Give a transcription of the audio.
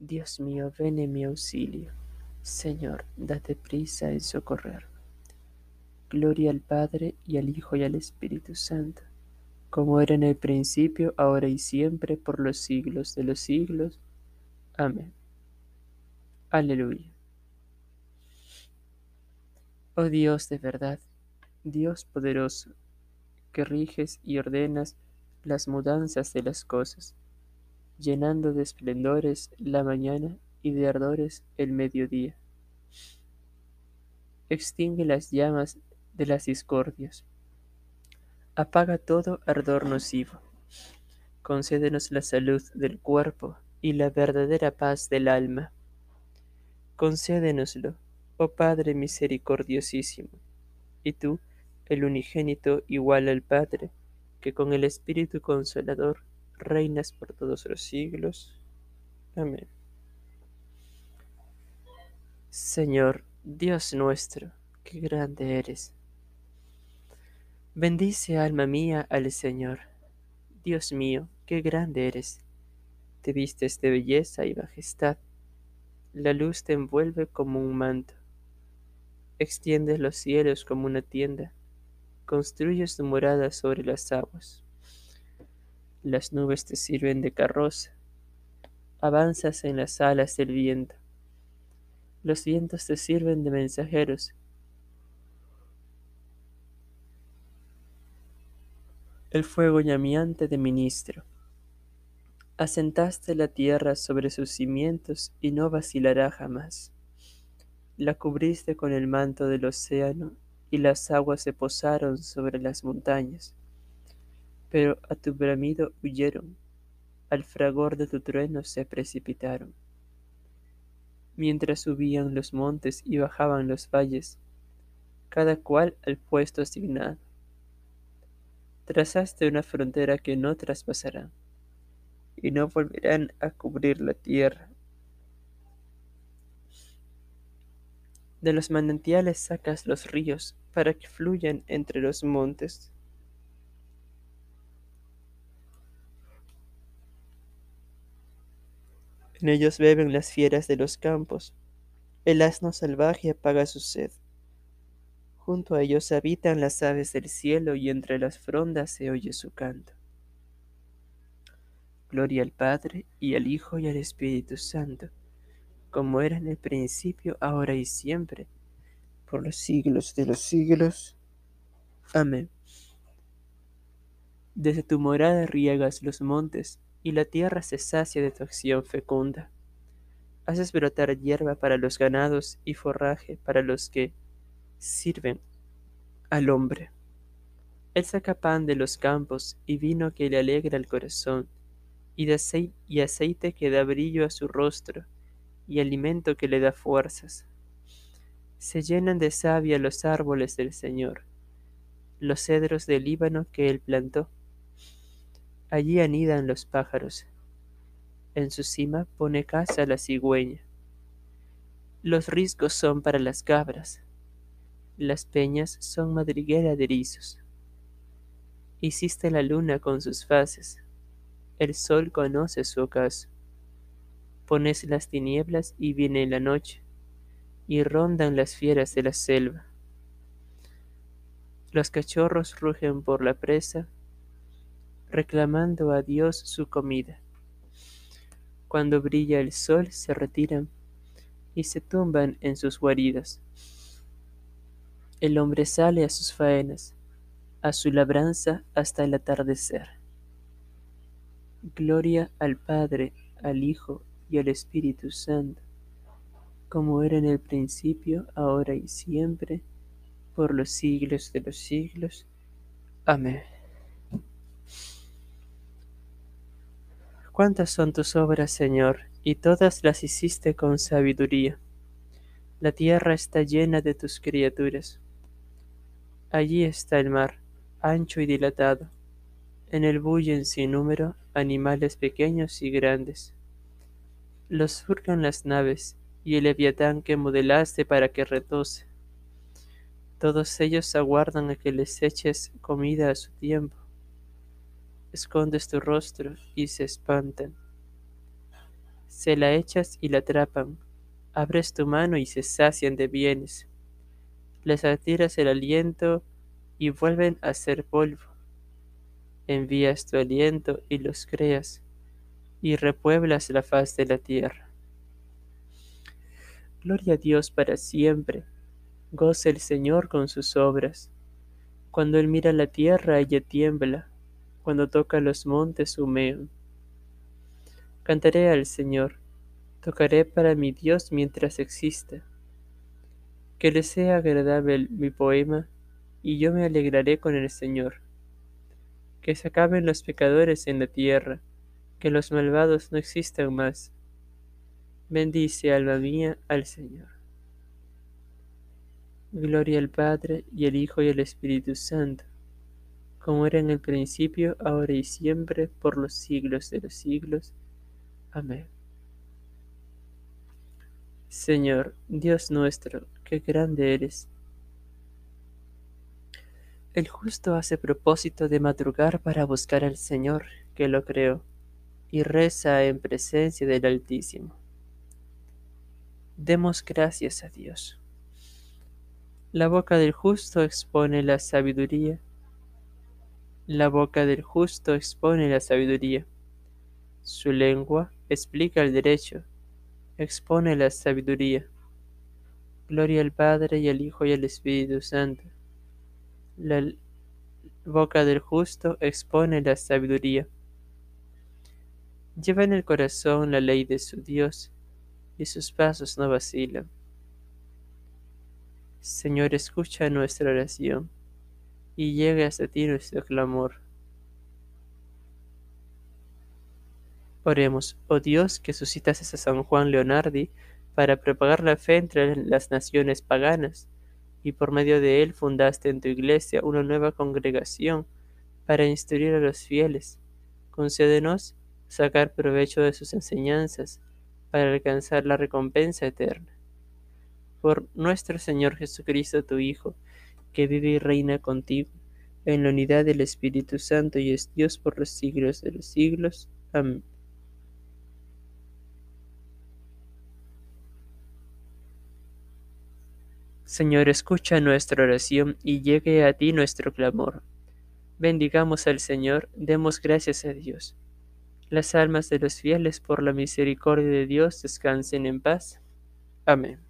Dios mío, ven en mi auxilio. Señor, date prisa en socorrer. Gloria al Padre, y al Hijo, y al Espíritu Santo, como era en el principio, ahora y siempre, por los siglos de los siglos. Amén. Aleluya. Oh Dios de verdad, Dios poderoso, que riges y ordenas las mudanzas de las cosas, llenando de esplendores la mañana y de ardores el mediodía. Extingue las llamas de las discordias. Apaga todo ardor nocivo. Concédenos la salud del cuerpo y la verdadera paz del alma. Concédenoslo, oh Padre misericordiosísimo, y tú, el unigénito igual al Padre, que con el Espíritu Consolador reinas por todos los siglos. Amén. Señor, Dios nuestro, qué grande eres. Bendice alma mía al Señor. Dios mío, qué grande eres. Te vistes de belleza y majestad. La luz te envuelve como un manto. Extiendes los cielos como una tienda. Construyes tu morada sobre las aguas. Las nubes te sirven de carroza. Avanzas en las alas del viento. Los vientos te sirven de mensajeros. El fuego llameante de ministro. Asentaste la tierra sobre sus cimientos y no vacilará jamás. La cubriste con el manto del océano y las aguas se posaron sobre las montañas pero a tu bramido huyeron, al fragor de tu trueno se precipitaron. Mientras subían los montes y bajaban los valles, cada cual al puesto asignado. Trazaste una frontera que no traspasarán, y no volverán a cubrir la tierra. De los manantiales sacas los ríos para que fluyan entre los montes. En ellos beben las fieras de los campos. El asno salvaje apaga su sed. Junto a ellos habitan las aves del cielo y entre las frondas se oye su canto. Gloria al Padre y al Hijo y al Espíritu Santo, como era en el principio, ahora y siempre, por los siglos de los siglos. Amén. Desde tu morada riegas los montes y la tierra se sacia de tu acción fecunda. Haces brotar hierba para los ganados y forraje para los que sirven al hombre. Él saca pan de los campos y vino que le alegra el corazón, y, de aceite, y aceite que da brillo a su rostro, y alimento que le da fuerzas. Se llenan de savia los árboles del Señor, los cedros del Líbano que él plantó Allí anidan los pájaros. En su cima pone casa la cigüeña. Los riscos son para las cabras. Las peñas son madriguera de erizos. Hiciste la luna con sus fases. El sol conoce su ocaso. Pones las tinieblas y viene la noche, y rondan las fieras de la selva. Los cachorros rugen por la presa reclamando a Dios su comida. Cuando brilla el sol se retiran y se tumban en sus guaridas. El hombre sale a sus faenas, a su labranza hasta el atardecer. Gloria al Padre, al Hijo y al Espíritu Santo, como era en el principio, ahora y siempre, por los siglos de los siglos. Amén. Cuántas son tus obras, Señor, y todas las hiciste con sabiduría. La tierra está llena de tus criaturas. Allí está el mar, ancho y dilatado. En él bullen sin número animales pequeños y grandes. Los surcan las naves y el leviatán que modelaste para que retose. Todos ellos aguardan a que les eches comida a su tiempo escondes tu rostro y se espantan. Se la echas y la atrapan. Abres tu mano y se sacian de bienes. Les atiras el aliento y vuelven a ser polvo. Envías tu aliento y los creas, y repueblas la faz de la tierra. Gloria a Dios para siempre. Goza el Señor con sus obras. Cuando Él mira la tierra, ella tiembla. Cuando toca los montes, humean. Cantaré al Señor. Tocaré para mi Dios mientras exista. Que le sea agradable mi poema, y yo me alegraré con el Señor. Que se acaben los pecadores en la tierra, que los malvados no existan más. Bendice, alma mía, al Señor. Gloria al Padre, y al Hijo, y al Espíritu Santo, como era en el principio, ahora y siempre, por los siglos de los siglos. Amén. Señor, Dios nuestro, qué grande eres. El justo hace propósito de madrugar para buscar al Señor, que lo creó, y reza en presencia del Altísimo. Demos gracias a Dios. La boca del justo expone la sabiduría. La boca del justo expone la sabiduría. Su lengua explica el derecho, expone la sabiduría. Gloria al Padre y al Hijo y al Espíritu Santo. La boca del justo expone la sabiduría. Lleva en el corazón la ley de su Dios, y sus pasos no vacilan. Señor, escucha nuestra oración y llegue hasta ti nuestro clamor. Oremos, oh Dios, que suscitas a San Juan Leonardi para propagar la fe entre las naciones paganas, y por medio de él fundaste en tu iglesia una nueva congregación para instruir a los fieles. Concédenos sacar provecho de sus enseñanzas para alcanzar la recompensa eterna por nuestro Señor Jesucristo, tu Hijo, que vive y reina contigo, en la unidad del Espíritu Santo y es Dios por los siglos de los siglos. Amén. Señor, escucha nuestra oración y llegue a ti nuestro clamor. Bendigamos al Señor, demos gracias a Dios. Las almas de los fieles por la misericordia de Dios descansen en paz. Amén.